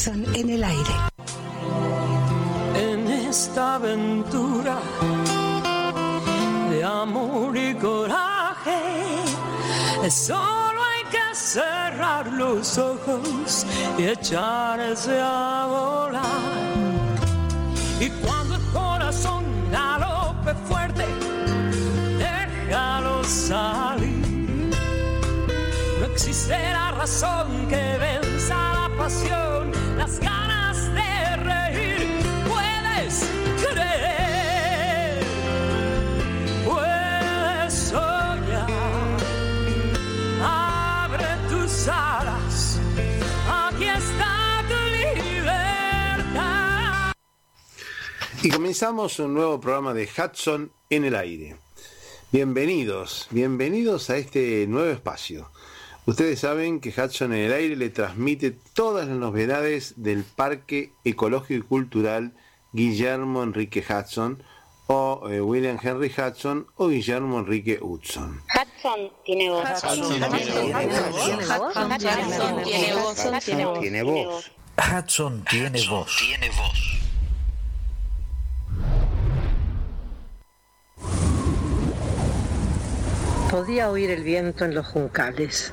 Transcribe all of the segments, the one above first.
Hudson en el aire. En esta aventura de amor y coraje, solo hay que cerrar los ojos y echarse a volar. Y cuando el corazón galope fuerte, déjalo salir. No existe la razón que venza la pasión, las ganas de reír. Puedes creer, puedes soñar. Abre tus alas, aquí está tu libertad. Y comenzamos un nuevo programa de Hudson en el aire. Bienvenidos, bienvenidos a este nuevo espacio. Ustedes saben que Hudson en el aire le transmite todas las novedades del Parque Ecológico y Cultural Guillermo Enrique Hudson o eh, William Henry Hudson o Guillermo Enrique Hudson. Hudson tiene voz. Hudson tiene voz. Hudson tiene voz. Tiene voz. Podía oír el viento en los juncales,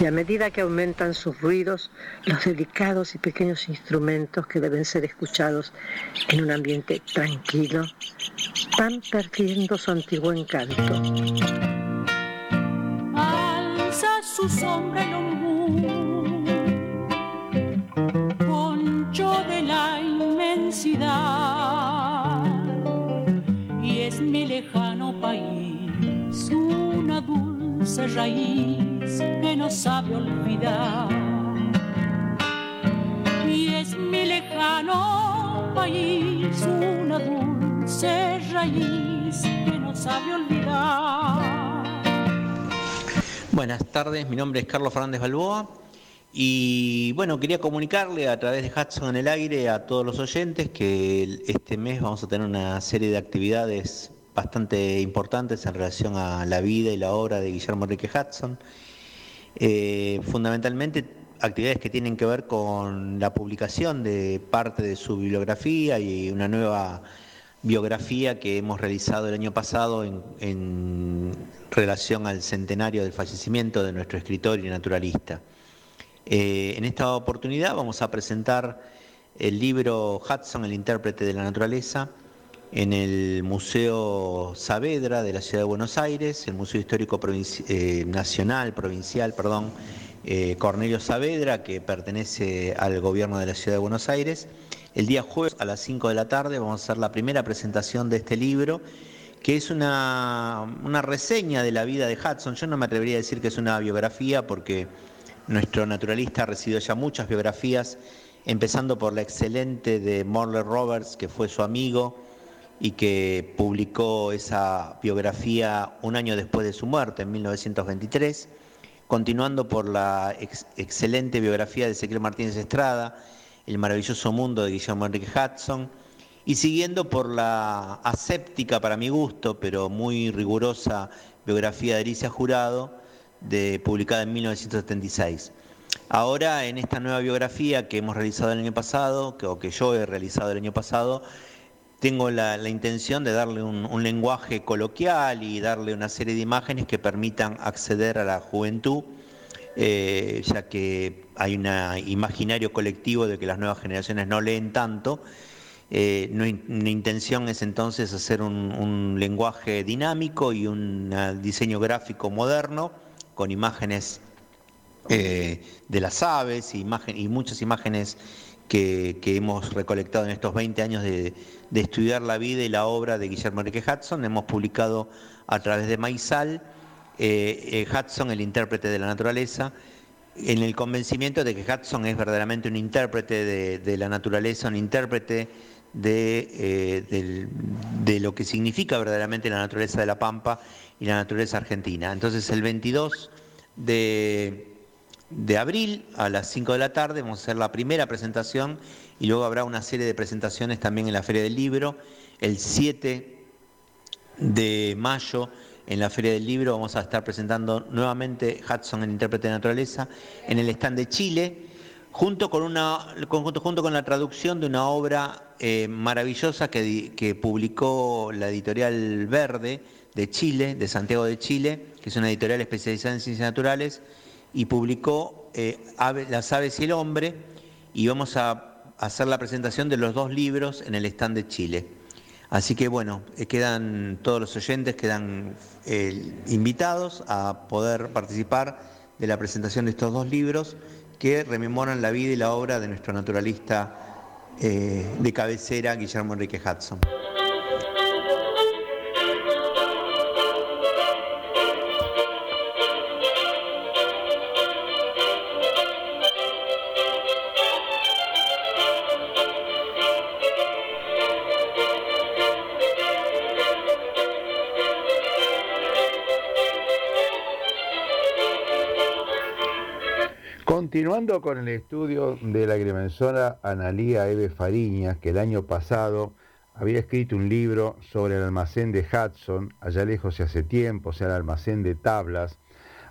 y a medida que aumentan sus ruidos, los delicados y pequeños instrumentos que deben ser escuchados en un ambiente tranquilo van perdiendo su antiguo encanto. Dulce raíz que no sabe olvidar. Y es mi lejano país una dulce raíz que no sabe olvidar. Buenas tardes, mi nombre es Carlos Fernández Balboa y bueno, quería comunicarle a través de Hudson en el aire a todos los oyentes que este mes vamos a tener una serie de actividades bastante importantes en relación a la vida y la obra de Guillermo Enrique Hudson. Eh, fundamentalmente actividades que tienen que ver con la publicación de parte de su bibliografía y una nueva biografía que hemos realizado el año pasado en, relación al centenario del fallecimiento de nuestro escritor y naturalista. Eh, en esta oportunidad vamos a presentar el libro Hudson, el intérprete de la naturaleza, en el Museo Saavedra de la Ciudad de Buenos Aires, el Museo Histórico Provinci- eh, Nacional, Provincial, perdón, eh, Cornelio Saavedra, que pertenece al gobierno de la Ciudad de Buenos Aires. El día jueves a las 5 de la tarde vamos a hacer la primera presentación de este libro, que es una, una reseña de la vida de Hudson. Yo no me atrevería a decir que es una biografía porque nuestro naturalista ha recibido ya muchas biografías, empezando por la excelente de Morley Roberts, que fue su amigo y que publicó esa biografía un año después de su muerte, en 1923, continuando por la ex- excelente biografía de Ezequiel Martínez Estrada, El maravilloso mundo de Guillermo Enrique Hudson, y siguiendo por la aséptica para mi gusto, pero muy rigurosa biografía de Alicia Jurado, de, publicada en 1976. Ahora, en esta nueva biografía que hemos realizado el año pasado, que, o que yo he realizado el año pasado, tengo la, intención de darle un, lenguaje coloquial y darle una serie de imágenes que permitan acceder a la juventud, eh, ya que hay un imaginario colectivo de que las nuevas generaciones no leen tanto. Eh, mi intención es entonces hacer un, lenguaje dinámico y un diseño gráfico moderno con imágenes eh, de las aves y muchas imágenes que, hemos recolectado en estos 20 años de, estudiar la vida y la obra de Guillermo Enrique Hudson. Hemos publicado a través de Maizal eh, eh, Hudson, el intérprete de la naturaleza, en el convencimiento de que Hudson es verdaderamente un intérprete de, la naturaleza, un intérprete de, eh, de, lo que significa verdaderamente la naturaleza de la Pampa y la naturaleza argentina. Entonces el 22 de de abril a las 5 de la tarde. Vamos a hacer la primera presentación y luego habrá una serie de presentaciones también en la Feria del Libro. El 7 de mayo en la Feria del Libro vamos a estar presentando nuevamente Hudson, el intérprete de naturaleza, en el stand de Chile, junto con, una, junto, junto con la traducción de una obra eh, maravillosa que, que publicó la editorial Verde de Chile, de Santiago de Chile, que es una editorial especializada en ciencias naturales y publicó eh, Las aves y el hombre y vamos a hacer la presentación de los dos libros en el stand de Chile. Así que bueno, eh, quedan todos los oyentes, quedan eh, invitados a poder participar de la presentación de estos dos libros que rememoran la vida y la obra de nuestro naturalista de cabecera, Guillermo Enrique Hudson. Con el estudio de la agrimensora Analía Eve Fariñas, que el año pasado había escrito un libro sobre el almacén de Hudson, allá lejos y hace tiempo, o sea, el almacén de tablas,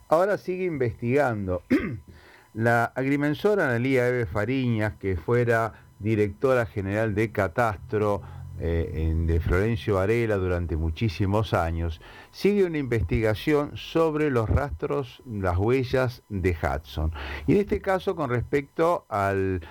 ahora sigue investigando. la agrimensora Analía Eve Fariñas, que fuera directora general de Catastro, eh, de Florencio Varela durante muchísimos años, sigue una investigación sobre los rastros, las huellas de Hudson. Y en este caso con respecto al,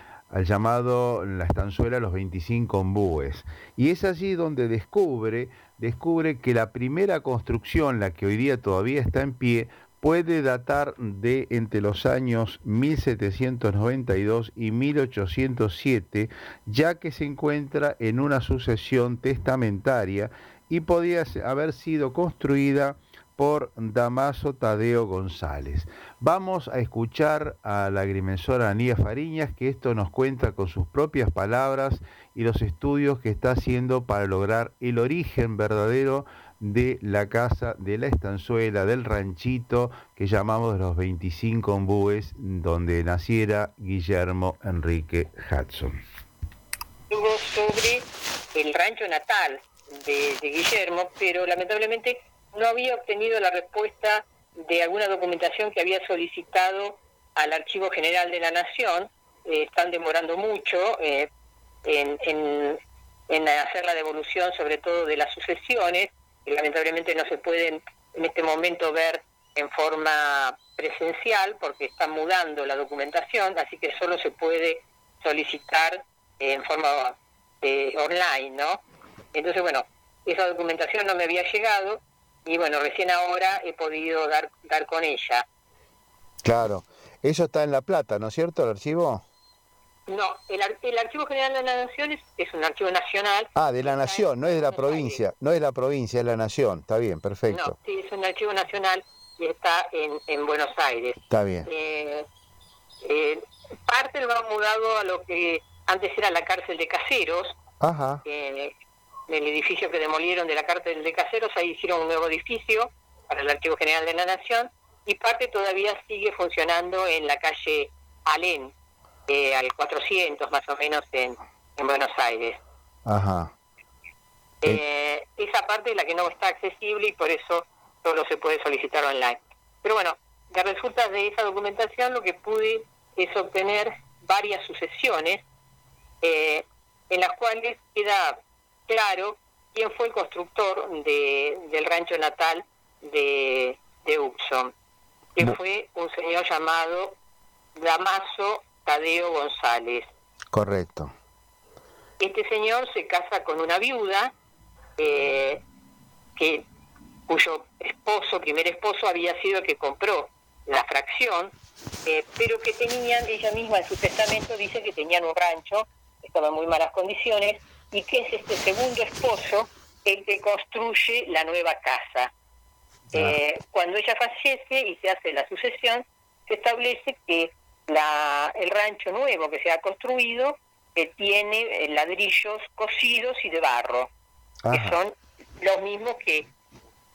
llamado la estanzuela Los 25 ombúes. Y es allí donde descubre, descubre que la primera construcción, la que hoy día todavía está en pie, puede datar de entre los años 1792 y 1807, ya que se encuentra en una sucesión testamentaria y podía haber sido construida por Damaso Tadeo González. Vamos a escuchar a la agrimensora Anía Fariñas, que esto nos cuenta con sus propias palabras y los estudios que está haciendo para lograr el origen verdadero de la casa, de la estanzuela, del ranchito que llamamos los 25 ombúes, donde naciera Guillermo Enrique Hudson. Sobre el rancho natal de, Guillermo, pero lamentablemente no había obtenido la respuesta de alguna documentación que había solicitado al Archivo General de la Nación. Eh, están demorando mucho eh, en, en hacer la devolución, sobre todo de las sucesiones que lamentablemente no se pueden en este momento ver en forma presencial porque están mudando la documentación, así que solo se puede solicitar en forma eh, online, ¿no? Entonces, bueno, esa documentación no me había llegado y bueno, recién ahora he podido dar, dar con ella. Claro, eso está en La Plata, ¿no es cierto, el archivo? No, el, el, Archivo General de la Nación es, un archivo nacional. Ah, de la Nación, no es de la provincia, no es de la provincia, es la Nación, está bien, perfecto. No, sí, es un archivo nacional y está en, en Buenos Aires. Está bien. Eh, eh, parte lo ha mudado a lo que antes era la cárcel de caseros. Ajá. Eh, el edificio que demolieron de la cárcel de caseros, ahí hicieron un nuevo edificio para el Archivo General de la Nación y parte todavía sigue funcionando en la calle Alén eh, al 400 más o menos en, en Buenos Aires. Ajá. Eh, esa parte es la que no está accesible y por eso solo se puede solicitar online. Pero bueno, de resultas de esa documentación lo que pude es obtener varias sucesiones eh, en las cuales queda claro quién fue el constructor de, del rancho natal de, de Uxon, que fue un señor llamado Damaso Tadeo González. Correcto. Este señor se casa con una viuda eh, que cuyo esposo, primer esposo, había sido el que compró la fracción, eh, pero que tenían, ella misma en su testamento dice que tenían un rancho, estaba en muy malas condiciones, y que es este segundo esposo el que construye la nueva casa. Eh, cuando ella fallece y se hace la sucesión, se establece que la, el rancho nuevo que se ha construido eh, tiene ladrillos cocidos y de barro, que son los mismos que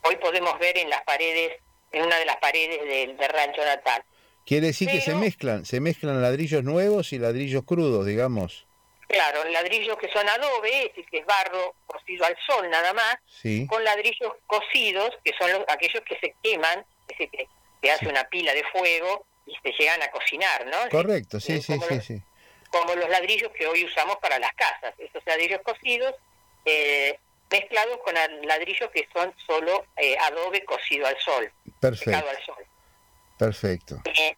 hoy podemos ver en las paredes, en una de las paredes del, del rancho natal. Quiere decir que se mezclan, se mezclan ladrillos nuevos y ladrillos crudos, digamos. Claro, ladrillos que son adobe, es decir, que es barro cocido al sol nada más, Sí. con ladrillos cocidos, que son los- aquellos que se queman, es decir, que se hace una pila de fuego y se llegan a cocinar, ¿no? Correcto, sí, eh, sí, sí, los- sí. como los ladrillos que hoy usamos para las casas, esos ladrillos cocidos eh, mezclados con ladrillos que son solo eh, adobe cocido al sol, Perfecto, secado al sol. perfecto. Eh,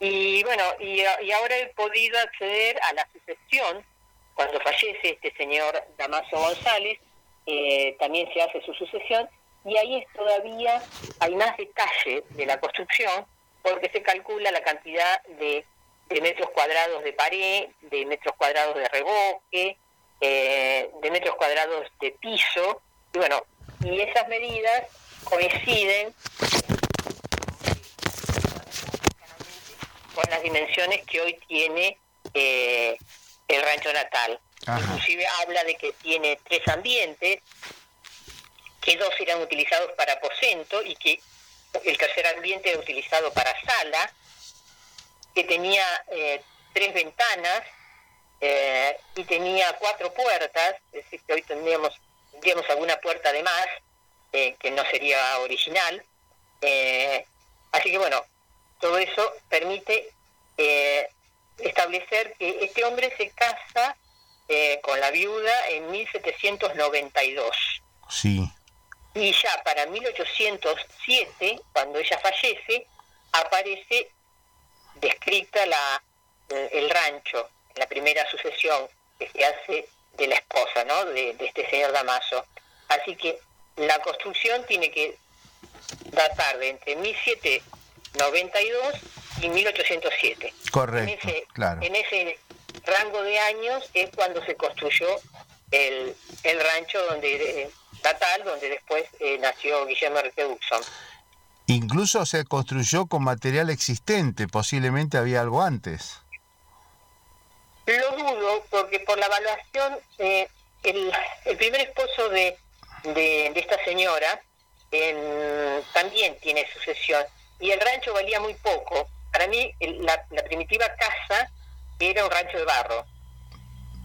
y bueno, y, y ahora he podido acceder a la sucesión cuando fallece este señor Damaso González, eh, también se hace su sucesión, y ahí es todavía, hay más detalle de la construcción, porque se calcula la cantidad de, de metros cuadrados de pared, de metros cuadrados de revoque, eh, de metros cuadrados de piso, y bueno, y esas medidas coinciden con las dimensiones que hoy tiene eh, el rancho natal. Ajá. Inclusive habla de que tiene tres ambientes, que dos eran utilizados para aposento y que el tercer ambiente utilizado para sala, que tenía eh, tres ventanas eh, y tenía cuatro puertas, es decir, que hoy tendríamos, tendríamos alguna puerta de más, eh, que no sería original. Eh, así que bueno, todo eso permite establecer que este hombre se casa con la viuda en 1792 Sí. Y ya para 1807, cuando ella fallece, aparece descrita la, eh, el rancho, la primera sucesión que se hace de la esposa, ¿no? De, de este señor Damaso. Así que la construcción tiene que datar de entre 1792 y 1807. En Correcto, ese, claro. en ese rango de años es cuando se construyó el, el rancho donde eh, natal, donde después eh, nació Guillermo Enrique Duxon. Incluso se construyó con material existente, posiblemente había algo antes. Lo dudo porque por la evaluación, eh, el, el primer esposo de, de, de esta señora en- también tiene sucesión y el rancho valía muy poco. Para mí el- la, la primitiva casa era un rancho de barro.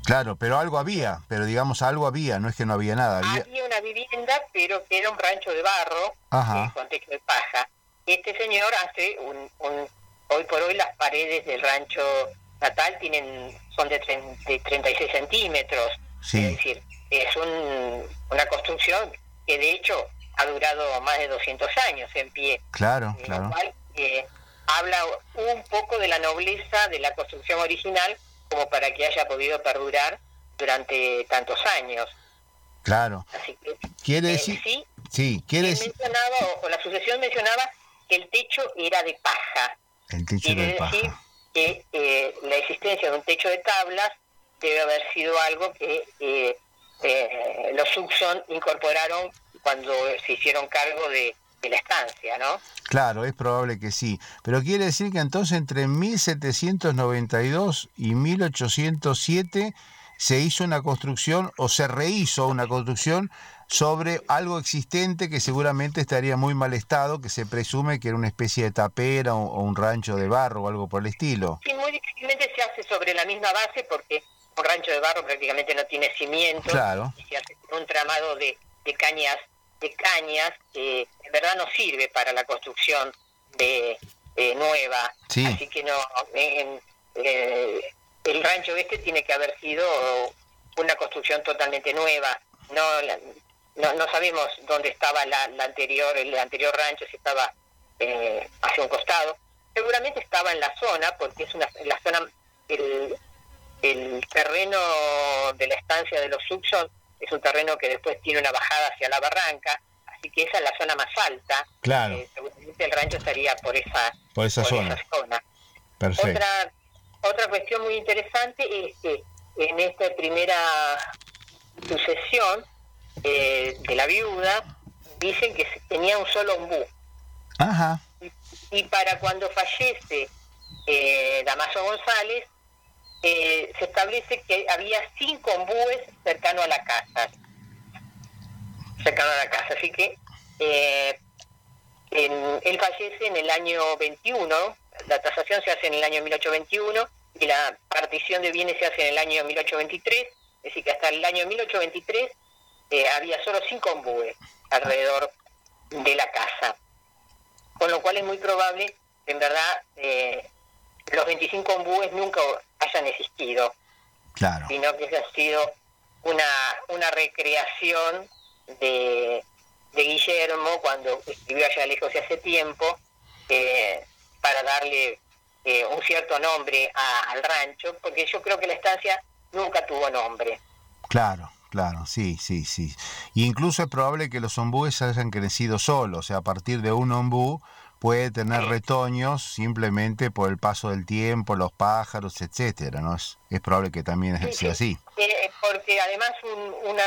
Claro, pero algo había, pero digamos algo había, no es que no había nada, había... Había una vivienda, pero que era un rancho de barro Ajá. eh, con techo de paja. Este señor hace un, un- hoy por hoy las paredes del rancho natal tienen son de, tren- de 36 centímetros. Sí. Es decir, es un- una construcción que de hecho ha durado más de 200 años en pie. Claro, Lo claro. cual eh, habla un poco de la nobleza de la construcción original como para que haya podido perdurar durante tantos años. Claro. Así que Quiere eh, decir... sí, Sí, quiere decir... o, la sucesión mencionaba que el techo era de paja. El techo Quiere de decir paja. que eh, la existencia de un techo de tablas debe haber sido algo que eh, eh, los Suxon incorporaron cuando se hicieron cargo de, de la estancia, ¿no? Claro, es probable que sí. Pero quiere decir que entonces entre 1792 y 1807 se hizo una construcción o se rehizo una construcción sobre algo existente que seguramente estaría muy mal estado, que se presume que era una especie de tapera o, o un rancho de barro o algo por el estilo. Sí, muy difícilmente se hace sobre la misma base porque un rancho de barro prácticamente no tiene cimiento Claro. y se hace un tramado de, de cañas de cañas que en verdad no sirve para la construcción de, eh, nueva. Sí. Así que no, en- eh, el rancho este tiene que haber sido una construcción totalmente nueva. No, la- no, no sabemos dónde estaba la, la anterior, el anterior rancho, si estaba eh, hacia un costado. Seguramente estaba en la zona, porque es una, la zona, el, el terreno de la estancia de los Suxon es un terreno que después tiene una bajada hacia la barranca, así que esa es la zona más alta. Claro. Eh, seguramente el rancho estaría por esa, Por esa zona. zona. Perfecto. Otra, otra cuestión muy interesante es que en esta primera sucesión eh, de la viuda dicen que tenía un solo ombú Ajá. y para cuando fallece eh, Damaso González eh, se establece que había cinco ombúes cercano a la casa. Cercano a la casa así que eh, él fallece en el año 21 la tasación se hace en el año 1821 y la partición de bienes se hace en el año 1823 es decir que hasta el año 1823 eh, había solo cinco ombúes alrededor de la casa. Con lo cual es muy probable que en verdad eh, los 25 ombúes nunca hayan existido, Claro. sino que haya sido una, una recreación de, de Guillermo cuando escribió allá lejos y hace tiempo eh, para darle eh, un cierto nombre a- al rancho, porque yo creo que la estancia nunca tuvo nombre. Claro, claro, sí, sí, sí. Y incluso es probable que los ombúes hayan crecido solos, o sea, a partir de un ombú puede tener retoños simplemente por el paso del tiempo, los pájaros, etcétera, ¿no? Es, es probable que también Sí, sea así. Eh, porque además un- una,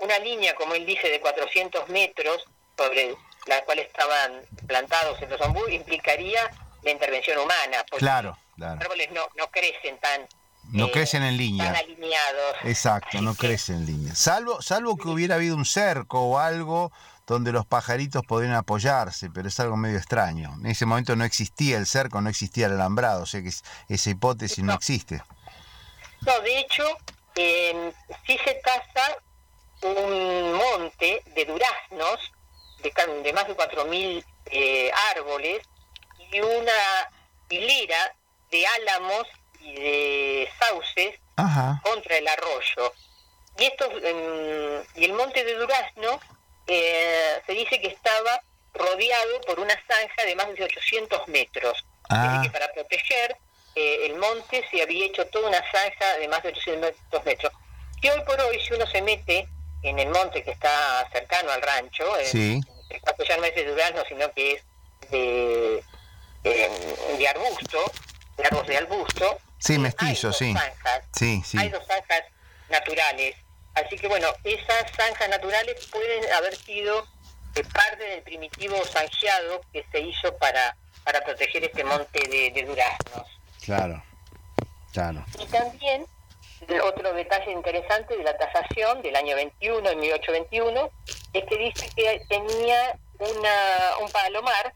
una línea, como él dice, de 400 metros sobre la cual estaban plantados estos ombú implicaría la intervención humana. Porque Claro, Los árboles no, no crecen tan, No eh, crecen en tan línea. alineados. Exacto, no Así que- crece en línea. Salvo, salvo que hubiera habido un cerco o algo donde los pajaritos podrían apoyarse, pero es algo medio extraño. En ese momento no existía el cerco, no existía el alambrado, o sea que es- esa hipótesis no No. existe. No, de hecho, eh, sí se tasa un monte de duraznos de, más de 4.000 eh, árboles y una hilera de álamos y de sauces Ajá. contra el arroyo. Y, estos, em, y el monte de Durazno eh, se dice que estaba rodeado por una zanja de más de 800 metros. Ah. que para proteger eh, el monte se había hecho toda una zanja de más de 800 metros. Que hoy por hoy, si uno se mete en el monte que está cercano al rancho, el caso ya no es de durazno, sino que es de, eh, de arbusto, de árboles de arbusto. Sí, eh, mestizo, sí. zanjas. Sí, sí. Hay dos zanjas naturales. Así que bueno, esas zanjas naturales pueden haber sido eh, parte del primitivo zanjeado que se hizo para, para proteger este monte de, de duraznos. Claro, claro. Y también otro detalle interesante de la tasación del año 21, en 1821, es que dice que tenía una, un palomar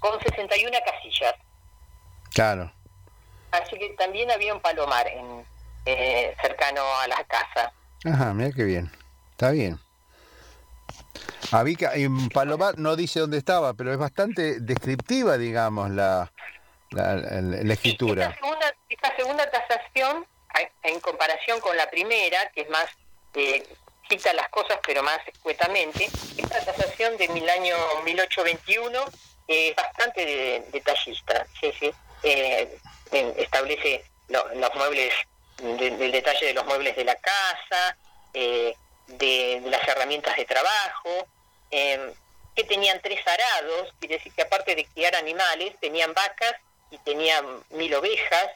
con 61 casillas. Claro. Así que también había un palomar en, eh, cercano a la casa. Ajá, mira qué bien. Está bien. Avica, en Palomar no dice dónde estaba, pero es bastante descriptiva, digamos, la, la, la- la escritura. Esta segunda, esta segunda tasación, en comparación con la primera, que es más, eh, cita las cosas pero más escuetamente, esta tasación de mil año 1821 es bastante de- detallista. Sí, sí. Eh, eh, establece lo- los muebles, de- del detalle de los muebles de la casa, eh, de, de las herramientas de trabajo, eh, que tenían tres arados, quiere decir que aparte de criar animales, tenían vacas y tenían mil ovejas,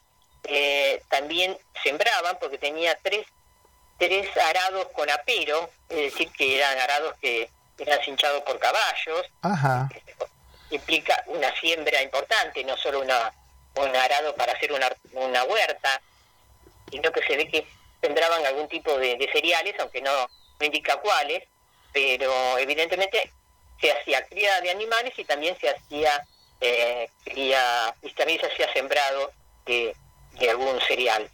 eh, también sembraban porque tenía tres, tres arados con apero, es decir, que eran arados que eran cinchados por caballos, Ajá. implica una siembra importante, no solo una, un arado para hacer una, una huerta, sino que se ve que sembraban algún tipo de, cereales, aunque no, no indica cuáles, pero evidentemente se hacía cría de animales y también se hacía eh, cría, y también se hacía sembrado de, de algún cereal.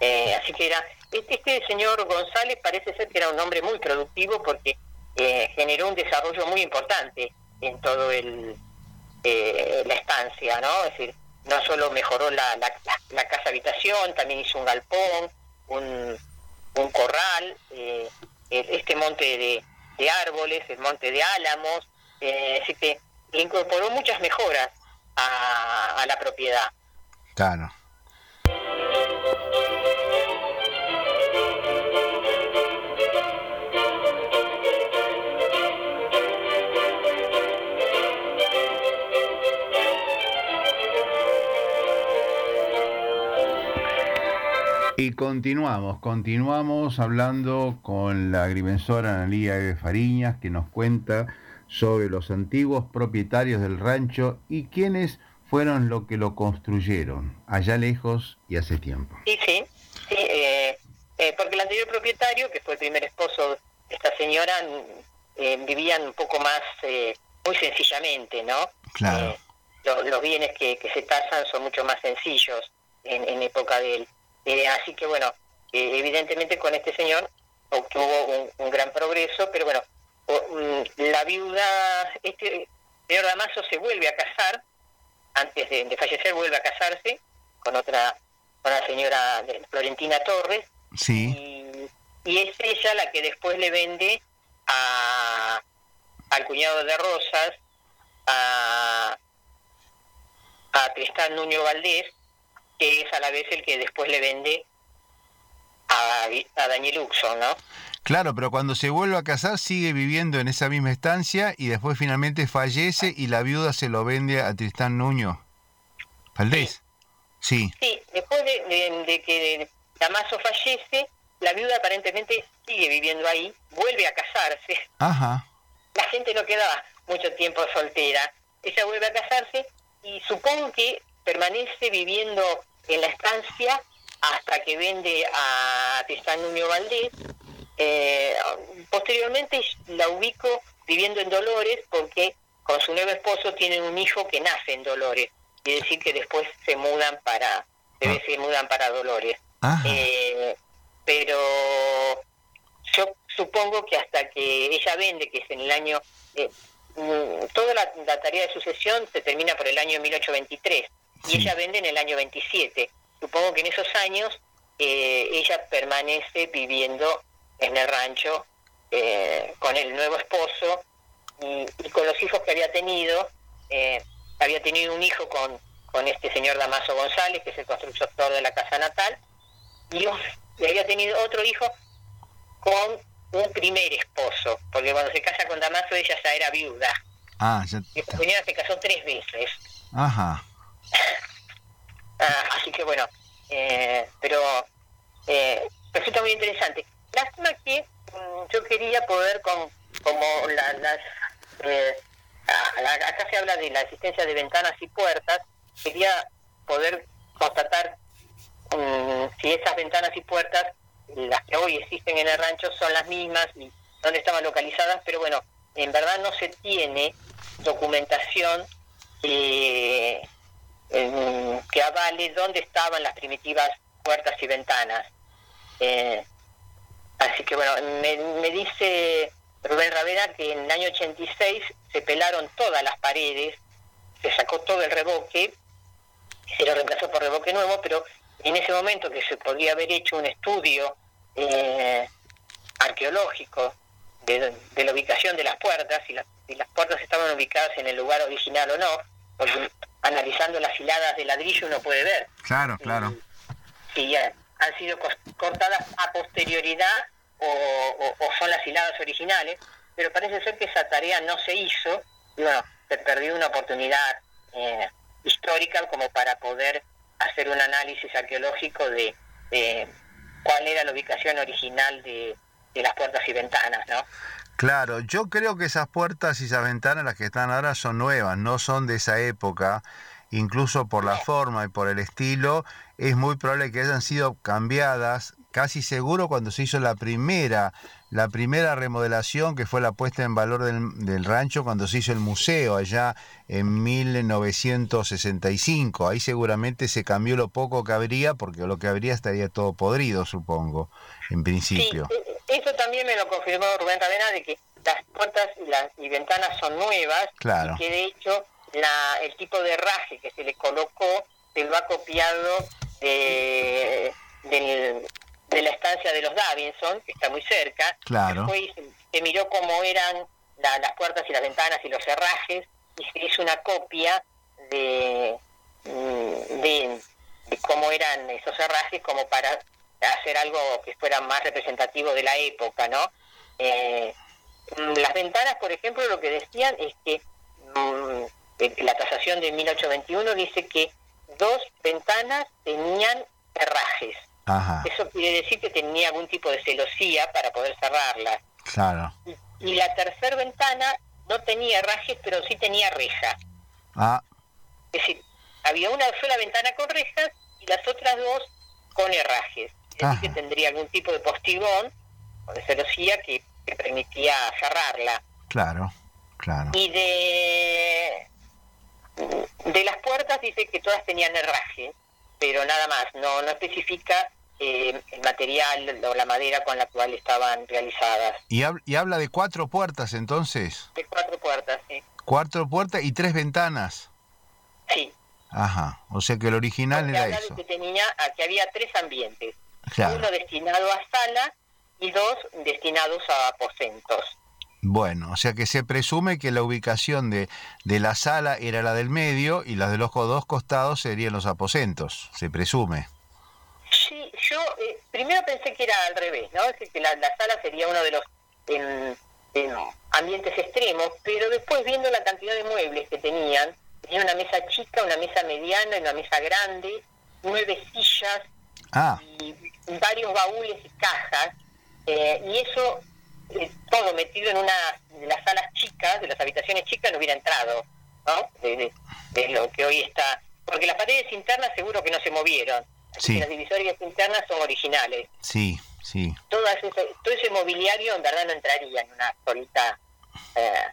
Eh, así que era, este, este señor González parece ser que era un hombre muy productivo porque eh, generó un desarrollo muy importante en todo el eh, la estancia, ¿no? Es decir, no solo mejoró la, la, casa habitación, también hizo un galpón, un, un corral, eh, este monte de, de, árboles, el monte de álamos, eh, así que incorporó muchas mejoras a, a la propiedad. Claro. Y continuamos, continuamos hablando con la agrimensora Analía Eve Fariñas que nos cuenta sobre los antiguos propietarios del rancho y quiénes fueron los que lo construyeron, allá lejos y hace tiempo. Sí, sí, sí eh, eh, porque el anterior propietario, que fue el primer esposo de esta señora, eh, vivían un poco más, eh, muy sencillamente, ¿no? Claro. Lo, los bienes que, que, se tasan son mucho más sencillos en, en época de él. Eh, así que bueno, eh, evidentemente con este señor obtuvo un, un gran progreso, pero bueno, o, la viuda, este señor Damaso se vuelve a casar, antes de, de, fallecer vuelve a casarse con otra, con la señora Florentina Torres, sí. y, y es ella la que después le vende a, al cuñado de Rosas, a, a Tristán Nuño Valdés, que es a la vez el que después le vende a, a Daniel Uxon, ¿no? Claro, pero cuando se vuelve a casar sigue viviendo en esa misma estancia y después finalmente fallece y la viuda se lo vende a Tristán Nuño. ¿Valdés? Sí. Sí, después de, de, de que Damaso fallece, la viuda aparentemente sigue viviendo ahí, vuelve a casarse. Ajá. La gente no queda mucho tiempo soltera. Ella vuelve a casarse y supongo que permanece viviendo en la estancia hasta que vende a Tristán Nuño Valdés. Eh, posteriormente la ubico viviendo en Dolores porque con su nuevo esposo tienen un hijo que nace en Dolores. Y decir que después se mudan para, ah. se mudan para Dolores. Eh, pero yo supongo que hasta que ella vende, que es en el año... Eh, toda la, la, tarea de sucesión se termina por el año 1823 y sí. ella vende en el año 27. Supongo que en esos años eh, ella permanece viviendo en el rancho eh, con el nuevo esposo y, y, con los hijos que había tenido. Eh, había tenido un hijo con, con este señor Damaso González, que es el constructor de la casa natal, y, un, y había tenido otro hijo con un primer esposo, porque cuando se casa con Damaso ella ya era viuda. Ah, ya... Y esta señora se casó tres veces. Ajá. Ah, así que bueno, eh, pero eh, resulta muy interesante. Lástima que um, yo quería poder con como la, las eh, acá se habla de la existencia de ventanas y puertas, quería poder constatar um, si esas ventanas y puertas las que hoy existen en el rancho son las mismas y dónde estaban localizadas, pero bueno, en verdad no se tiene documentación eh, eh, que avale dónde estaban las primitivas puertas y ventanas. Eh, así que bueno, me, me, dice Rubén Ravera que en el año 86 se pelaron todas las paredes, se sacó todo el revoque, se lo reemplazó por revoque nuevo, pero en ese momento que se podría haber hecho un estudio eh, arqueológico de, de, la ubicación de las puertas, si, la, si, las puertas estaban ubicadas en el lugar original o no, porque analizando las hiladas de ladrillo uno puede ver. Claro, claro. Si ya han sido cortadas a posterioridad o, o, o, son las hiladas originales, pero parece ser que esa tarea no se hizo y bueno, se perdió una oportunidad eh, histórica como para poder hacer un análisis arqueológico de, de cuál era la ubicación original de, de, las puertas y ventanas, ¿no? Claro, yo creo que esas puertas y esas ventanas, las que están ahora, son nuevas, no son de esa época, incluso por la forma y por el estilo, es muy probable que hayan sido cambiadas, casi seguro cuando se hizo la primera la primera remodelación que fue la puesta en valor del, del, rancho cuando se hizo el museo allá en 1965. Ahí seguramente se cambió lo poco que habría porque lo que habría estaría todo podrido, supongo, en principio. Sí, eso también me lo confirmó Rubén Ravena de que las puertas y, las, y ventanas son nuevas claro. y que de hecho la, el tipo de herraje que se le colocó se lo ha copiado de, del- de la estancia de los Davidson, que está muy cerca. Claro. Después se, miró cómo eran la- las puertas y las ventanas y los herrajes y se hizo una copia de, mm, de, de cómo eran esos herrajes como para hacer algo que fuera más representativo de la época, ¿no? Eh, las ventanas, por ejemplo, lo que decían es que mm, eh, la tasación de 1821 dice que dos ventanas tenían herrajes. Ajá, Eso quiere decir que tenía algún tipo de celosía para poder cerrarlas. claro. Y la tercera ventana no tenía herrajes, pero sí tenía reja. Ah, Es decir, había una sola ventana con rejas y las otras dos con herrajes. Ajá. que tendría algún tipo de postigón o de celosía que, que permitía cerrarla. claro, claro. Y de, de las puertas dice que todas tenían herraje, pero nada más, no, no especifica eh, el material o la madera con la cual estaban realizadas. Y, hab- y habla de cuatro puertas entonces. De cuatro puertas, sí. Cuatro puertas y tres ventanas. Sí. Ajá, o sea que el original Porque era habla de eso. que tenía, a que había tres ambientes, Claro. uno destinado a sala y dos destinados a aposentos. Bueno, o sea que se presume que la ubicación de, de la sala era la del medio y las de los dos costados serían los aposentos, se presume. Sí, yo eh, primero pensé que era al revés, ¿no? Es decir, que la, la sala sería uno de los em, em, ambientes extremos, pero después viendo la cantidad de muebles que tenían, tenía una mesa chica, una mesa mediana y una mesa grande, nueve sillas Ah, y varios baúles y cajas, eh, y eso eh, todo metido en una de las salas chicas, de las habitaciones chicas, no hubiera entrado, ¿no? De, de- de lo que hoy está. Porque las paredes internas seguro que no se movieron. Sí. Las divisorias internas son originales. sí, sí. Todas ese- todo ese mobiliario en verdad no entraría en una solita, eh,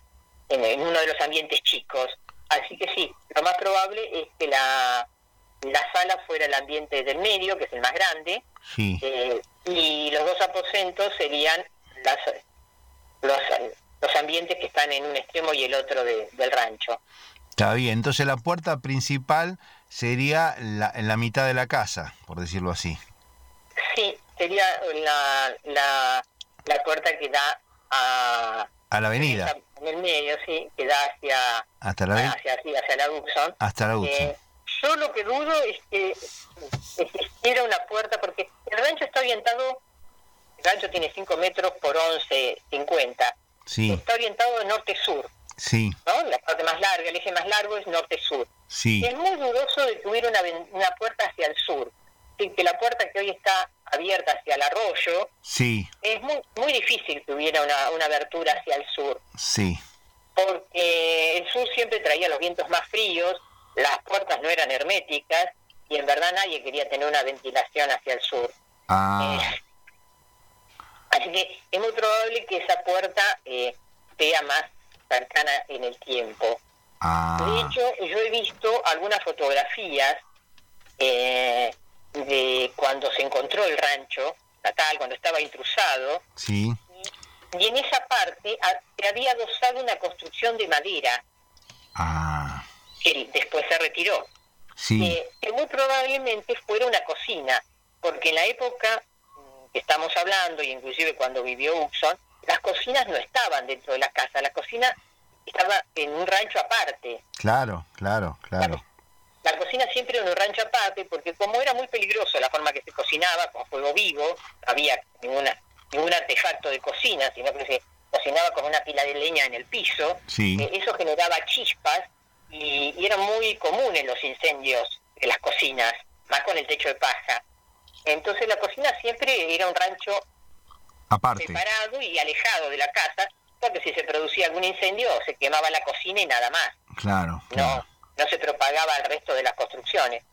en, en uno de los ambientes chicos. Así que sí, lo más probable es que la, la sala fuera el ambiente del medio, que es el más grande, Sí, eh, y los dos aposentos serían las, los, los ambientes que están en un extremo y el otro de- del rancho. está bien. Entonces la puerta principal sería la, en la mitad de la casa, por decirlo así. Sí, sería la, la, la puerta que da a, A la avenida, en el medio, sí, que da hacia, hasta la, hacia, hacia la Duxon. hasta la. Eh, yo lo que dudo es que existiera una puerta, porque el rancho está orientado, el rancho tiene 5 metros por 11, 50. Sí, Está orientado de norte-sur, sí, ¿no? La parte más larga, el eje más largo es norte-sur. sí. Es muy dudoso de que hubiera una, una puerta hacia el sur. Así que la puerta que hoy está abierta hacia el arroyo, Sí, es muy, muy difícil que hubiera una, una abertura hacia el sur, sí, porque el sur siempre traía los vientos más fríos, las puertas no eran herméticas y en verdad nadie quería tener una ventilación hacia el sur. ah, Eh, así que es muy probable que esa puerta eh, sea más cercana en el tiempo. De ah, hecho, yo he visto algunas fotografías eh, de cuando se encontró el rancho natal, cuando estaba intrusado, sí, y en esa parte se había adosado una construcción de madera. Ah, que después se retiró, sí, eh, que muy probablemente fuera una cocina, porque en la época mm, que estamos hablando, y inclusive cuando vivió Uxon, las cocinas no estaban dentro de la casa, la cocina estaba en un rancho aparte. claro, claro, claro. La cocina siempre en un rancho aparte, porque como era muy peligroso la forma que se cocinaba, con fuego vivo, no había ninguna, ningún artefacto de cocina, sino que se cocinaba con una pila de leña en el piso, Sí. eh, eso generaba chispas y, y eran muy comunes los incendios de las cocinas, más con el techo de paja. Entonces la cocina siempre era un rancho Aparte, separado y alejado de la casa, porque si se producía algún incendio se quemaba la cocina y nada más claro, no, no se propagaba al resto de las construcciones.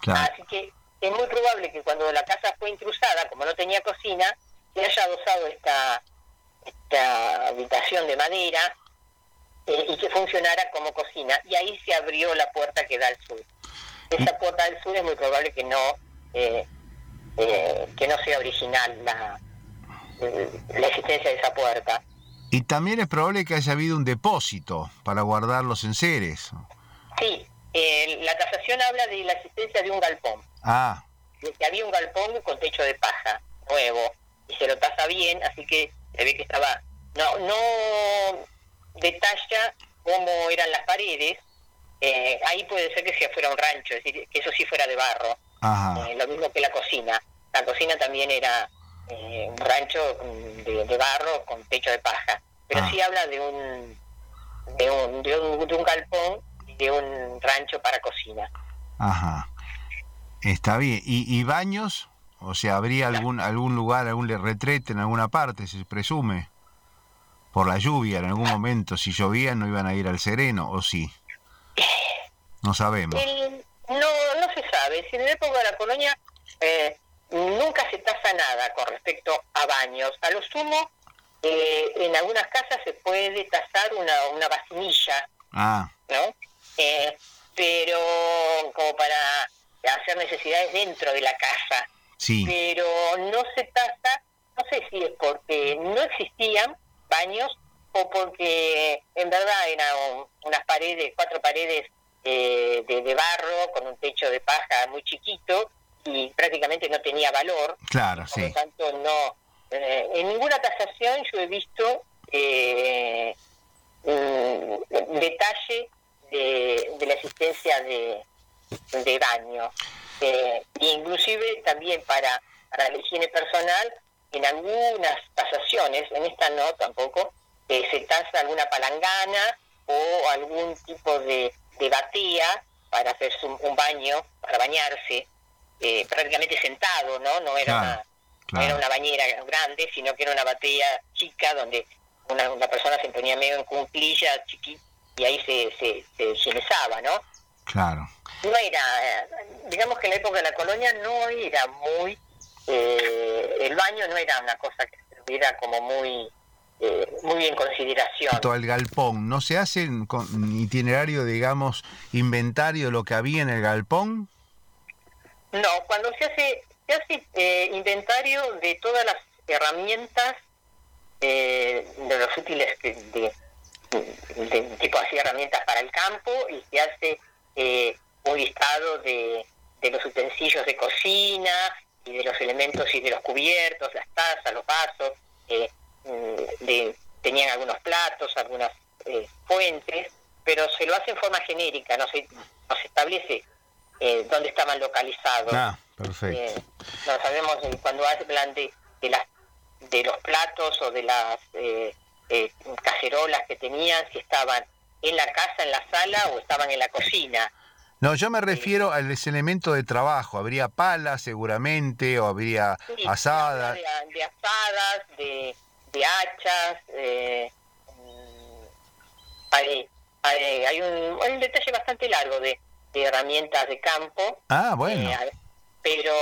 claro. Así que es muy probable que cuando la casa fue intrusada, como no tenía cocina, se haya adosado esta, esta habitación de madera eh, y que funcionara como cocina. Y ahí se abrió la puerta que da al sur. Esa puerta del sur es muy probable que no eh, eh, que no sea original la, eh, la existencia de esa puerta. Y también es probable que haya habido un depósito para guardar los enseres. Sí, eh, la tasación habla de la existencia de un galpón, Ah, de que había un galpón con techo de paja nuevo y se lo tasa bien, así que se ve que estaba no no detalla cómo eran las paredes. eh, ahí puede ser que si fuera un rancho, es decir, que eso sí fuera de barro. Eh, lo mismo que la cocina. La cocina también era eh, un rancho mm, de, de barro con techo de paja. Pero Ah. sí habla de un, de un, de un, de un galpón y de un rancho para cocina. ajá. Está bien. ¿Y, y baños? O sea, ¿habría algún, algún lugar, algún retrete en alguna parte, se presume? Por la lluvia, en algún momento, si llovía, no iban a ir al sereno, ¿o sí? No sabemos. El- no, no se sabe. Si en la época de la colonia eh, nunca se tasa nada con respecto a baños. A lo sumo, eh, en algunas casas se puede tasar una, una vacinilla Ah, ¿no? Eh, pero como para hacer necesidades dentro de la casa. sí. Pero no se tasa, no sé si es porque no existían baños o porque en verdad eran unas paredes, cuatro paredes eh, de, de barro con un techo de paja muy chiquito y prácticamente no tenía valor. Claro, Por lo sí. tanto, no. eh, en ninguna tasación yo he visto eh, mm, detalle de, de la existencia de, de baño. Eh, inclusive también para, para la higiene personal, en algunas tasaciones, en esta no tampoco, eh, se tasa alguna palangana o algún tipo de, de batea para hacerse un, un baño, para bañarse, eh, prácticamente sentado, ¿no? No era Claro, una claro. era una bañera grande, sino que era una batea chica donde una, una persona se ponía medio en cunclilla chiqui y ahí se, se, se ¿no? Claro. No era, eh, digamos que en la época de la colonia no era muy, eh, el baño no era una cosa que se tuviera como muy, eh, muy en consideración. Todo el galpón, ¿no se hace con- itinerario, digamos, inventario de lo que había en el galpón? No, cuando se hace, se hace eh, inventario de todas las herramientas, eh, de los útiles que- de, de tipo así herramientas para el campo y se hace eh, un listado de, de los utensilios de cocina y de los elementos y de los cubiertos, las tazas, los vasos, eh, mm, de, tenían algunos platos, algunas eh, fuentes, pero se lo hace en forma genérica, no se, no se establece eh, dónde estaban localizados. Ah, perfecto. No sabemos cuando hablan de, de, las, de los platos o de las cacerolas que tenían, si estaban en la casa, en la sala o estaban en la cocina. No, yo me refiero al ese elemento de trabajo. Habría palas seguramente, o habría Sí, asadas. De, de asadas, de, de hachas. eh, mm, hay, hay, hay un, hay un detalle bastante largo de, de herramientas de campo. Ah, bueno. Eh, pero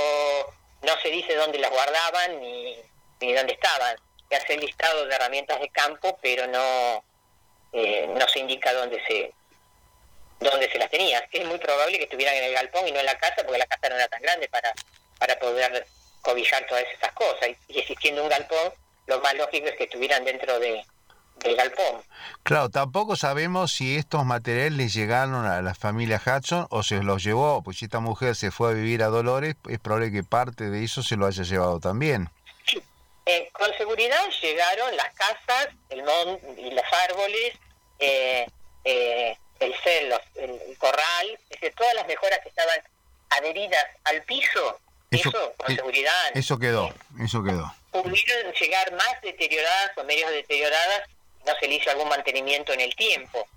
no se dice dónde las guardaban ni, ni dónde estaban. Se hace el listado de herramientas de campo, pero no eh, no se indica dónde se dónde se las tenía. Es muy probable que estuvieran en el galpón y no en la casa, porque la casa no era tan grande para, para poder cobijar todas esas cosas. Y, y existiendo un galpón, lo más lógico es que estuvieran dentro de, del galpón. Claro, tampoco sabemos si estos materiales les llegaron a la familia Hudson o se los llevó, pues si esta mujer se fue a vivir a Dolores, es probable que parte de eso se lo haya llevado también. Eh, con seguridad llegaron las casas, el mon y los árboles, eh, eh, el celo, el, el corral, es decir, todas las mejoras que estaban adheridas al piso, eso, Eso- con eh, seguridad Eso quedó, eso quedó. pudieron llegar más deterioradas o medio deterioradas, no se le hizo algún mantenimiento en el tiempo,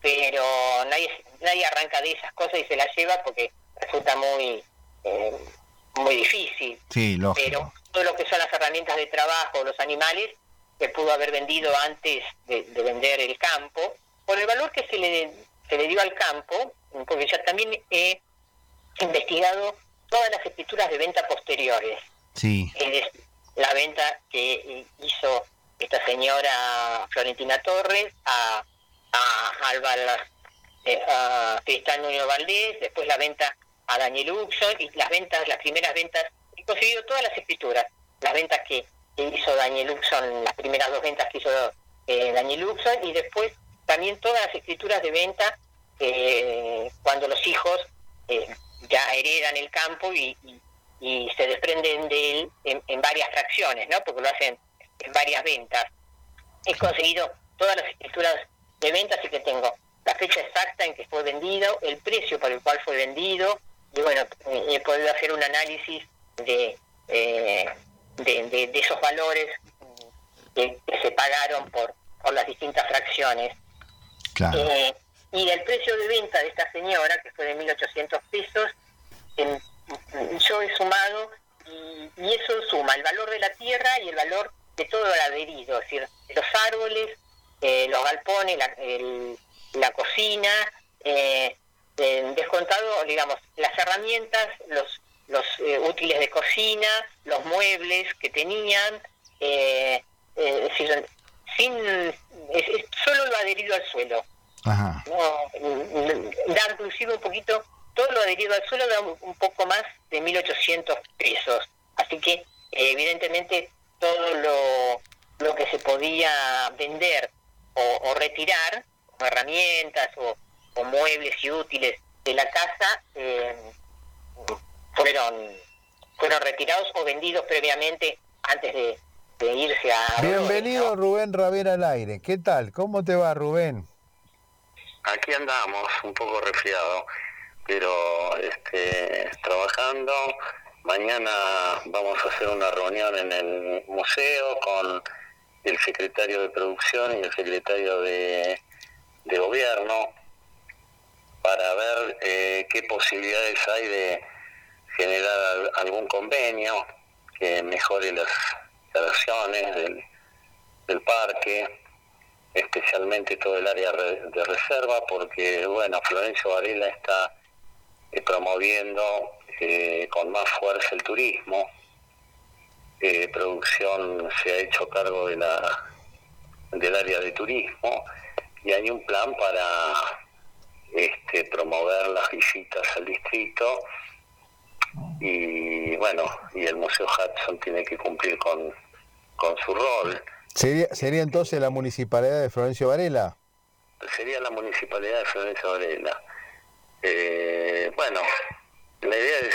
pero nadie nadie arranca de esas cosas y se las lleva porque resulta muy eh, muy difícil Sí, lógico. pero todo lo que son las herramientas de trabajo, los animales, se pudo haber vendido antes de, de vender el campo, por el valor que se le, se le dio al campo, porque ya también he investigado todas las escrituras de venta posteriores, Sí, es la venta que hizo esta señora Florentina Torres a, a Álvaro, eh, a Tristán Nuño Valdés, después la venta a Daniel Uxon y las ventas, las primeras ventas, he conseguido todas las escrituras, las ventas que, que hizo Daniel Uxon, las primeras dos ventas que hizo eh, Daniel Uxon y después también todas las escrituras de venta eh, cuando los hijos eh, ya heredan el campo y, se desprenden de él en, varias fracciones, ¿no? Porque lo hacen en varias ventas. He conseguido todas las escrituras de venta, así que tengo la fecha exacta en que fue vendido, el precio por el cual fue vendido, y bueno, he podido hacer un análisis de, eh, de, de- esos valores que, que se pagaron por, por las distintas fracciones. Eh, y el precio de venta de esta señora, que fue de 1.800 pesos, yo he sumado y, eso suma el valor de la tierra y el valor de todo el adherido, es decir, los árboles, eh, los galpones, la, el- la cocina, eh, descontado, digamos, las herramientas, los, los eh, útiles de cocina, los muebles que tenían, es decir, sin, es, es solo lo adherido al suelo Ajá. no, mm, da inclusive un poquito, todo lo adherido al suelo da un, poco más de 1.800 pesos. Así que, eh, evidentemente, todo lo, lo que se podía vender o, o retirar, como herramientas o, o muebles y útiles de la casa, eh, fueron, fueron retirados o vendidos previamente antes de, de irse a... Bienvenido ¿no? Rubén Ravera al aire. ¿Qué tal? ¿Cómo te va Rubén? Aquí andamos, un poco resfriado, pero este, trabajando. Mañana vamos a hacer una reunión en el museo con el secretario de producción y el secretario de, de gobierno para ver eh, qué posibilidades hay de generar al- algún convenio que mejore las del, parque especialmente todo el área re- de reserva, porque bueno, Florencio Varela está eh, promoviendo eh, con más fuerza el turismo. Eh, producción se ha hecho cargo de la del área de turismo y hay un plan para este, promover las visitas al distrito y bueno, y el Museo Hudson tiene que cumplir con, con su rol. ¿Sería, sería entonces la municipalidad de Florencio Varela? sería la municipalidad de Florencio Varela. Eh, bueno, la idea es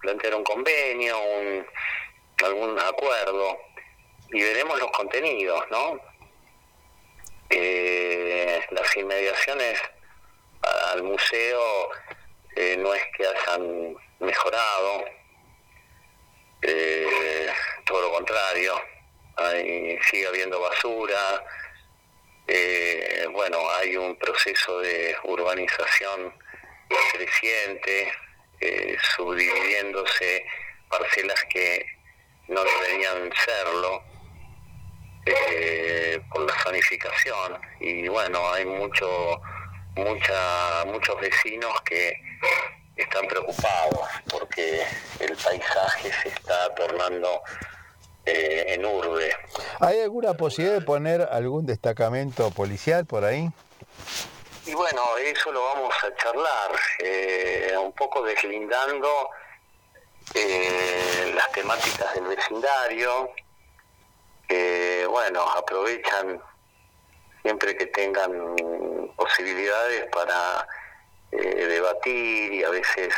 plantear un convenio, un, algún acuerdo y veremos los contenidos, ¿no? Eh, las inmediaciones al museo eh, no es que hayan mejorado, eh, todo lo contrario, hay, sigue habiendo basura, eh, bueno, hay un proceso de urbanización creciente, eh, subdividiéndose parcelas que no deberían serlo eh, por la zonificación. Y bueno, hay mucho, mucha, muchos vecinos que están preocupados porque el paisaje se está tornando eh, en urbe. ¿Hay alguna posibilidad de poner algún destacamento policial por ahí? Y bueno, eso lo vamos a charlar, eh, un poco deslindando eh, las temáticas del vecindario, que bueno, aprovechan siempre que tengan posibilidades para eh, debatir y a veces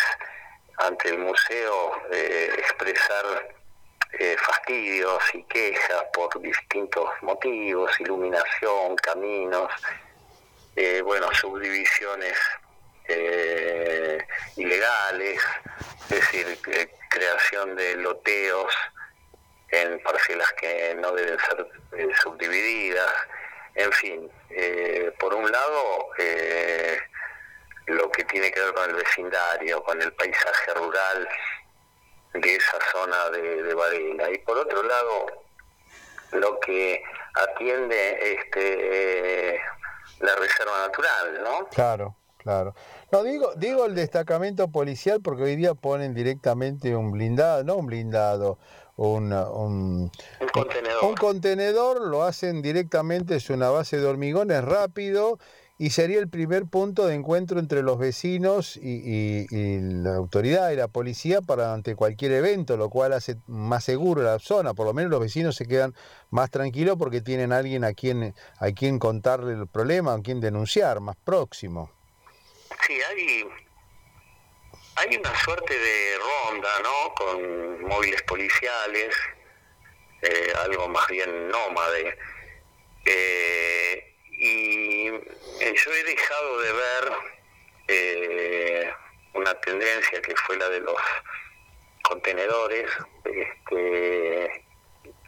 ante el museo eh, expresar eh, fastidios y quejas por distintos motivos, iluminación, caminos, eh, bueno, subdivisiones eh, ilegales, es decir, creación de loteos en parcelas que no deben ser subdivididas, en fin, por un lado, lo que tiene que ver con el vecindario, con el paisaje rural de esa zona de, de Varela, y por otro lado, lo que atiende este eh, la reserva natural, ¿no? Claro, claro. No, digo, digo el destacamento policial porque hoy día ponen directamente un blindado, no un blindado, un, un, Un contenedor. un contenedor, lo hacen directamente, es una base de hormigones rápido y sería el primer punto de encuentro entre los vecinos y, y- la autoridad y la policía para ante cualquier evento, lo cual hace más seguro la zona, por lo menos los vecinos se quedan más tranquilos porque tienen a alguien a quien, a quien contarle el problema, a quien denunciar, más próximo. sí, hay, hay una suerte de ronda, ¿no? Con móviles policiales, eh, algo más bien nómade. Eh, y eh, yo he dejado de ver eh, una tendencia que fue la de los contenedores, este,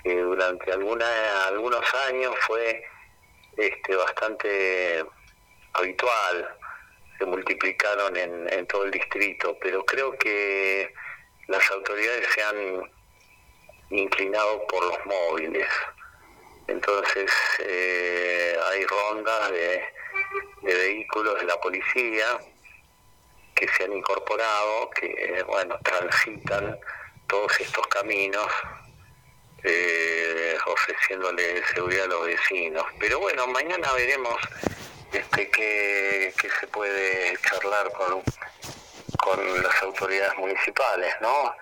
que durante alguna, algunos años fue este, bastante habitual, se multiplicaron en, en todo el distrito, pero creo que las autoridades se han inclinado por los móviles. Entonces eh, hay rondas de, de vehículos de la policía que se han incorporado, que bueno, transitan todos estos caminos eh, ofreciéndole seguridad a los vecinos. Pero bueno, mañana veremos este qué, qué se puede charlar con, con las autoridades municipales, ¿no?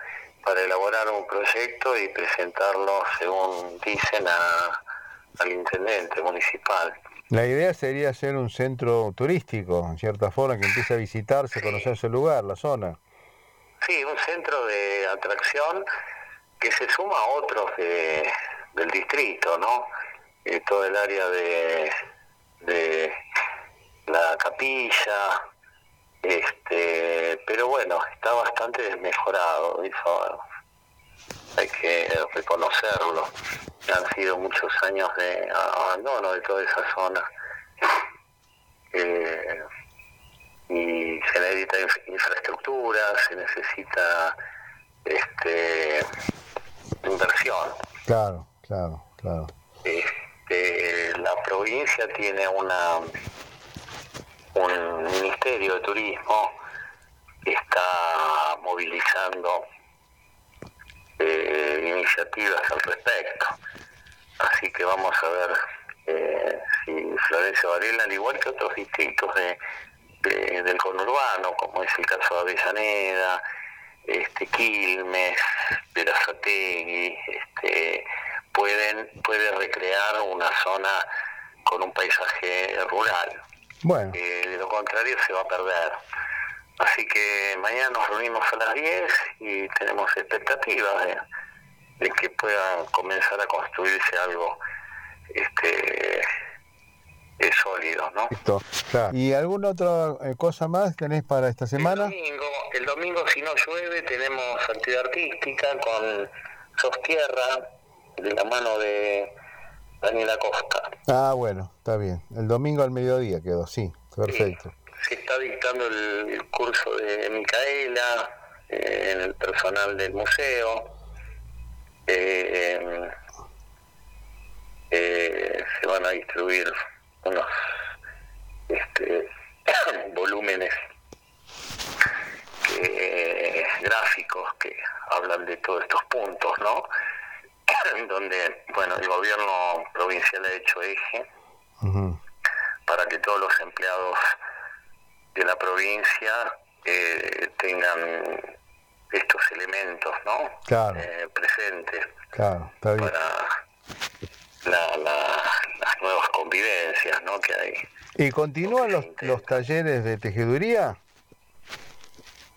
Para elaborar un proyecto y presentarlo, según dicen, a, al intendente municipal. La idea sería hacer un centro turístico, en cierta forma, que empiece a visitarse, conocerse el lugar, la zona. Sí, un centro de atracción que se suma a otros de, del distrito, ¿no? Eh, todo el área de, de la capilla, este, pero bueno, está bastante desmejorado, eso hay que reconocerlo. Han sido muchos años de abandono de toda esa zona. Eh, y se necesita inf- infraestructura, se necesita este inversión. Claro, claro, claro. Este, la provincia tiene una un ministerio de turismo que está movilizando eh, iniciativas al respecto. Así que vamos a ver eh, si Florencio Varela, al igual que otros distritos de, de- del conurbano, como es el caso de Avellaneda, este, Quilmes, Verazategui, este, pueden, puede recrear una zona con un paisaje rural. Bueno, que de lo contrario se va a perder. Así que mañana nos reunimos a las 10 y tenemos expectativas de, de que pueda comenzar a construirse algo este eh, sólido, ¿no? listo. Claro. ¿Y alguna otra eh, cosa más tenés para esta semana? El domingo, el domingo si no llueve tenemos actividad artística con Sos Tierra de la mano de Daniela Costa. Ah, bueno, está bien. El domingo al mediodía quedó, sí, perfecto. Se está dictando el, el curso de Micaela eh, en el personal del museo. Eh, eh, se van a distribuir unos este, volúmenes que- gráficos que hablan de todos estos puntos, ¿no? donde, bueno, el gobierno provincial ha hecho eje para que todos los empleados de la provincia eh, tengan estos elementos, ¿no? Claro. Eh, presentes Claro, está bien. para la- la- las nuevas convivencias, ¿no? Que hay. ¿Y continúan los, los talleres de tejeduría?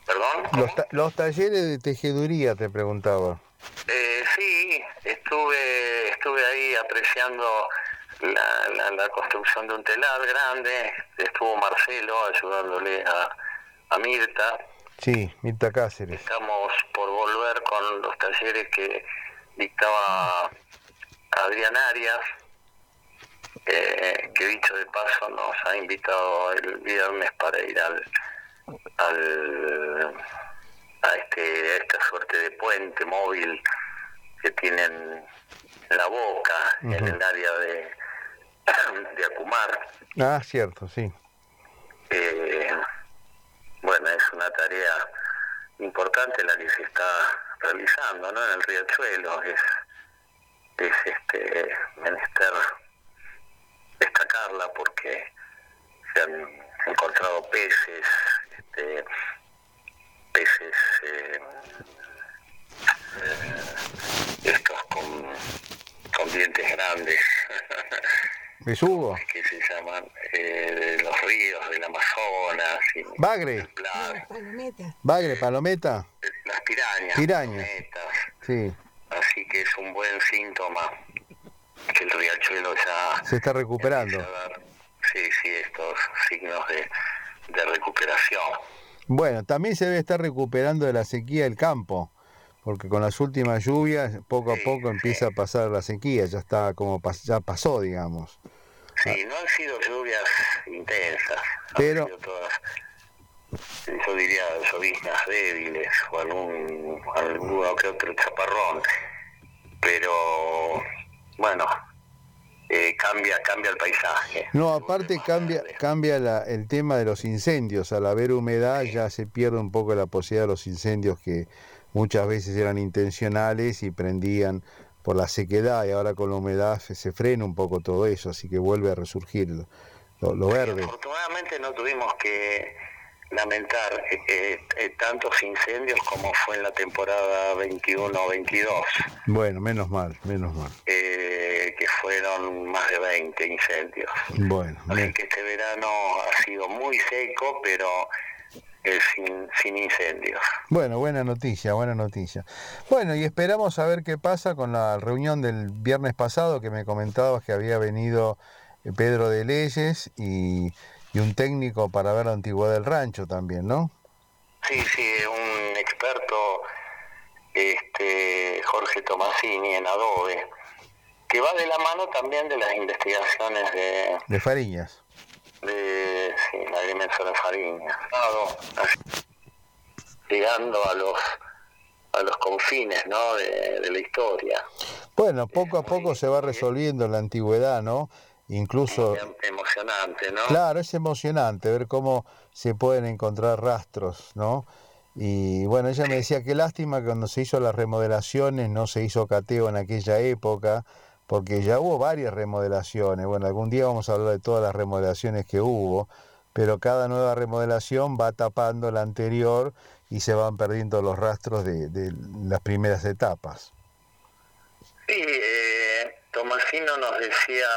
¿Perdón? Los, ta- los talleres de tejeduría, te preguntaba. Eh, sí, estuve estuve ahí apreciando la, la, la construcción de un telar grande. Estuvo Marcelo ayudándole a, a Mirta. Sí, Mirta Cáceres. Estamos por volver con los talleres que dictaba Adrián Arias, eh, que dicho de paso nos ha invitado el viernes para ir al, al a este a esta suerte de puente móvil que tienen en la boca en el área de de Acumar Ah, cierto, sí. eh, bueno, es una tarea importante la que se está realizando ¿no? en el riachuelo. Es, es este menester destacarla porque se han encontrado peces, este, peces eh, eh, estos con, con dientes grandes Besugo. que se llaman eh, de los ríos del Amazonas y Bagre. templados, Bagre, palometa. las pirañas, Pirañas. Sí. así que es un buen síntoma que el riachuelo ya Se está recuperando. dar, sí, sí, estos signos de, de recuperación. Bueno, también se debe estar recuperando de la sequía del campo, porque con las últimas lluvias poco a poco empieza a pasar la sequía, ya está como ya pasó, digamos. Sí, no han sido lluvias intensas, han Pero- sido todas, yo diría, lloviznas débiles o algún, alguno que otro chaparrón, pero bueno, eh, cambia cambia el paisaje. No, aparte cambia cambia la- el tema de los incendios, al haber humedad ya se pierde un poco la posibilidad de los incendios que muchas veces eran intencionales y prendían por la sequedad y ahora con la humedad se, frena un poco todo eso, así que vuelve a resurgir lo, lo- verde. Afortunadamente no tuvimos que lamentar eh, eh, eh, tantos incendios como fue en la temporada 21-22. Bueno, menos mal, menos mal. eh, que fueron más de 20 incendios. Bueno, que este verano ha sido muy seco, pero eh, sin, sin incendios. Bueno, buena noticia, buena noticia. Bueno, y esperamos a ver qué pasa con la reunión del viernes pasado que me comentabas que había venido eh, Pedro de Leyes y, y un técnico para ver la antigüedad del rancho también, ¿no? Sí, sí, un experto, este Jorge Tomasini en Adobe, que va de la mano también de las investigaciones de, De Fariñas. De sí, Dado, así, llegando a los a los confines ¿no? de, de la historia. Bueno, poco a poco se va resolviendo la antigüedad, ¿no? Incluso, Emocionante, ¿no? claro, es emocionante ver cómo se pueden encontrar rastros, ¿no? Y bueno, ella me decía que lástima que cuando se hizo las remodelaciones no se hizo cateo en aquella época, porque ya hubo varias remodelaciones. Bueno, algún día vamos a hablar de todas las remodelaciones que hubo, pero cada nueva remodelación va tapando la anterior y se van perdiendo los rastros de, las primeras etapas. Sí, eh, Tomasino nos decía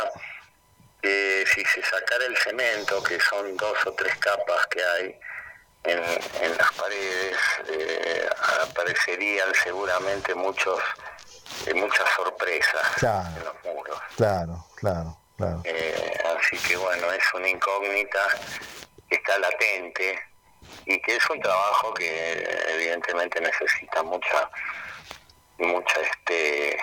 que si se sacara el cemento, que son dos o tres capas que hay en, en las paredes, eh, aparecerían seguramente muchos eh, muchas sorpresas Claro. en los muros. Claro, claro, claro. Eh, así que bueno, es una incógnita que está latente y que es un trabajo que evidentemente necesita mucha mucha este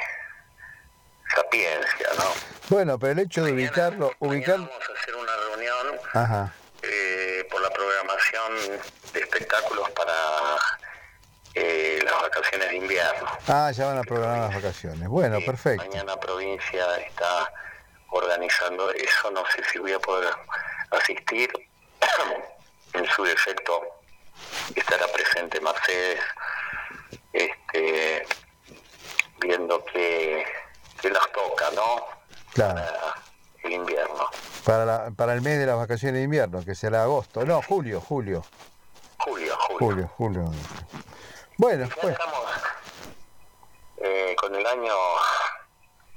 sapiencia, ¿no? Bueno, pero el hecho de ubicarlo, ubicarlo, Vamos a hacer una reunión ajá, eh, por la programación de espectáculos para eh, las vacaciones de invierno. ah, ya van a programar las vacaciones. Bueno, perfecto. Mañana provincia está organizando eso, no sé si voy a poder asistir. en su defecto estará presente Mercedes, este, viendo que, que nos toca, ¿no? Claro, Para el invierno. para, la- para el mes de las vacaciones de invierno, que será agosto, no, julio, julio, Julio, julio. julio, julio. Bueno, Ya pues, estamos eh, con el año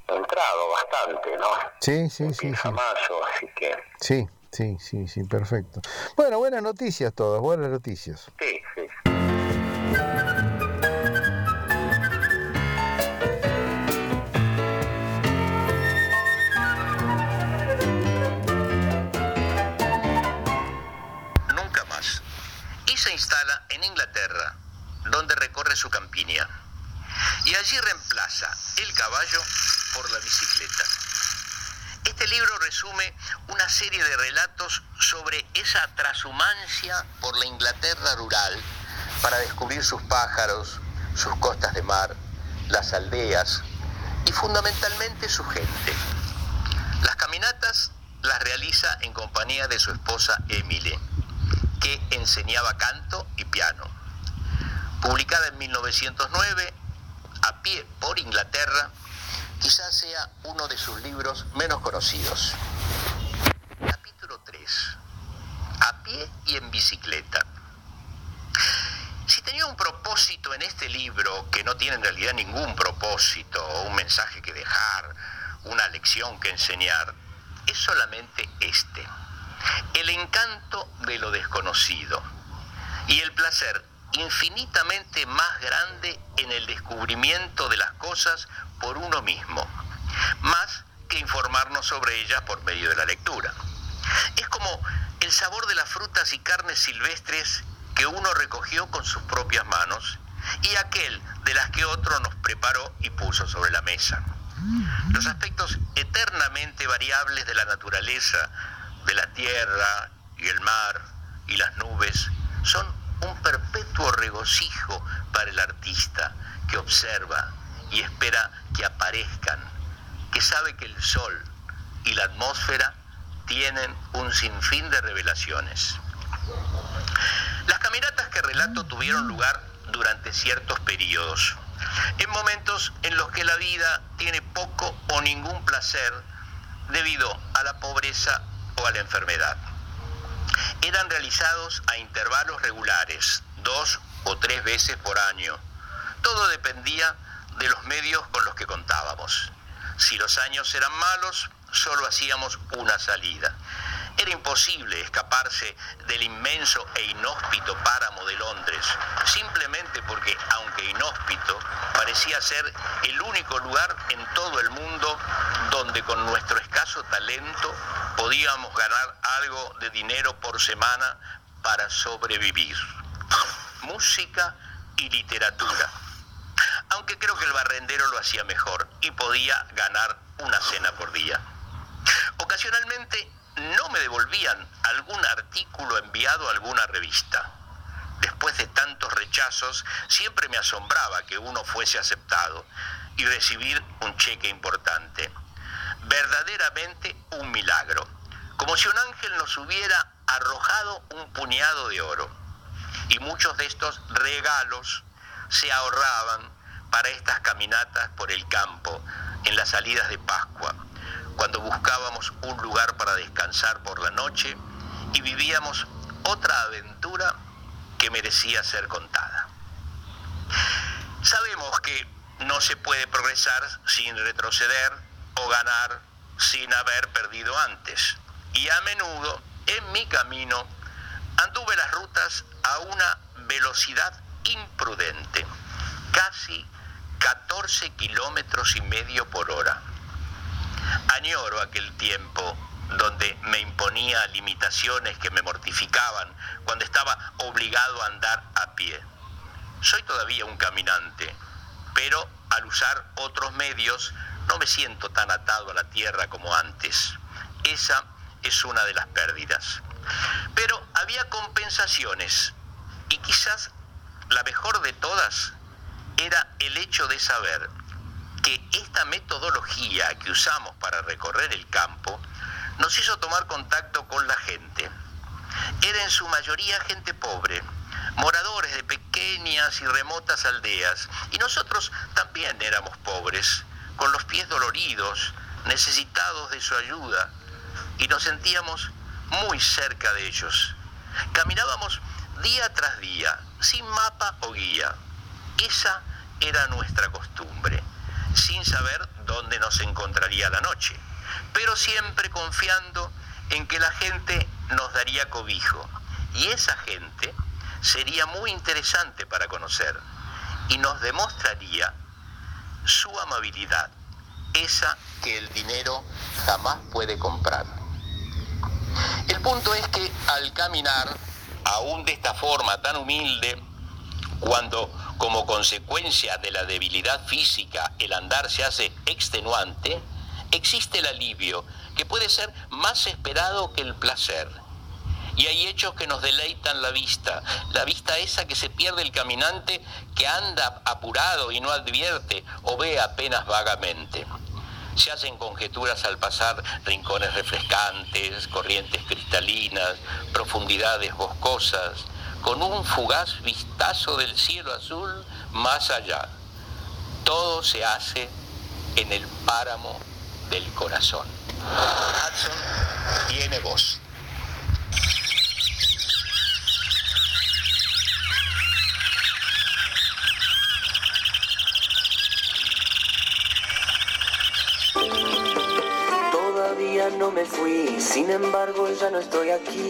entrado bastante, ¿no? sí, sí, sí, sí, mayo, así que sí, sí, sí, sí, perfecto. Bueno, buenas noticias todas, buenas noticias. sí, sí. nunca más. Y se instala en Inglaterra, donde recorre su campiña. Y allí reemplaza el caballo por la bicicleta. Este libro resume una serie de relatos sobre esa transhumancia por la Inglaterra rural para descubrir sus pájaros, sus costas de mar, las aldeas y fundamentalmente su gente. Las caminatas las realiza en compañía de su esposa Emily, que enseñaba canto y piano. Publicada en 1909, a pie por Inglaterra, quizás sea uno de sus libros menos conocidos. Capítulo 3. A pie y en bicicleta. Si tenía un propósito en este libro, que no tiene en realidad ningún propósito, o un mensaje que dejar, una lección que enseñar, es solamente este, el encanto de lo desconocido y el placer infinitamente más grande en el descubrimiento de las cosas por uno mismo, más que informarnos sobre ellas por medio de la lectura. Es como el sabor de las frutas y carnes silvestres que uno recogió con sus propias manos y aquel de las que otro nos preparó y puso sobre la mesa. Los aspectos eternamente variables de la naturaleza, de la tierra y el mar y las nubes, son un perpetuo regocijo para el artista que observa y espera que aparezcan, que sabe que el sol y la atmósfera tienen un sinfín de revelaciones. Las caminatas que relato tuvieron lugar durante ciertos periodos, en momentos en los que la vida tiene poco o ningún placer debido a la pobreza o a la enfermedad. Eran realizados a intervalos regulares, dos o tres veces por año. Todo dependía de los medios con los que contábamos. Si los años eran malos, solo hacíamos una salida. Era imposible escaparse del inmenso e inhóspito páramo de Londres, simplemente porque, aunque inhóspito, parecía ser el único lugar en todo el mundo donde con nuestro escaso talento podíamos ganar algo de dinero por semana para sobrevivir. Música y literatura. Aunque creo que el barrendero lo hacía mejor y podía ganar una cena por día. Ocasionalmente no me devolvían algún artículo enviado a alguna revista. Después de tantos rechazos, siempre me asombraba que uno fuese aceptado y recibir un cheque importante. Verdaderamente un milagro, como si un ángel nos hubiera arrojado un puñado de oro. Y muchos de estos regalos se ahorraban para estas caminatas por el campo en las salidas de Pascua cuando buscábamos un lugar para descansar por la noche y vivíamos otra aventura que merecía ser contada. Sabemos que no se puede progresar sin retroceder o ganar sin haber perdido antes. Y a menudo en mi camino anduve las rutas a una velocidad imprudente, casi 14 kilómetros y medio por hora Añoro aquel tiempo donde me imponía limitaciones que me mortificaban cuando estaba obligado a andar a pie. Soy todavía un caminante, pero al usar otros medios no me siento tan atado a la tierra como antes. Esa es una de las pérdidas. Pero había compensaciones y quizás la mejor de todas era el hecho de saber que esta metodología que usamos para recorrer el campo nos hizo tomar contacto con la gente. Era en su mayoría gente pobre, moradores de pequeñas y remotas aldeas, y nosotros también éramos pobres, con los pies doloridos, necesitados de su ayuda, y nos sentíamos muy cerca de ellos. Caminábamos día tras día, sin mapa o guía. Esa era nuestra costumbre sin saber dónde nos encontraría la noche, pero siempre confiando en que la gente nos daría cobijo. Y esa gente sería muy interesante para conocer y nos demostraría su amabilidad, esa que el dinero jamás puede comprar. El punto es que al caminar, aún de esta forma tan humilde, cuando como consecuencia de la debilidad física el andar se hace extenuante, existe el alivio, que puede ser más esperado que el placer. Y hay hechos que nos deleitan la vista, la vista esa que se pierde el caminante que anda apurado y no advierte o ve apenas vagamente. Se hacen conjeturas al pasar rincones refrescantes, corrientes cristalinas, profundidades boscosas, con un fugaz vistazo del cielo azul más allá. Todo se hace en el páramo del corazón. Hudson tiene voz. Todavía no me fui, sin embargo ya no estoy aquí.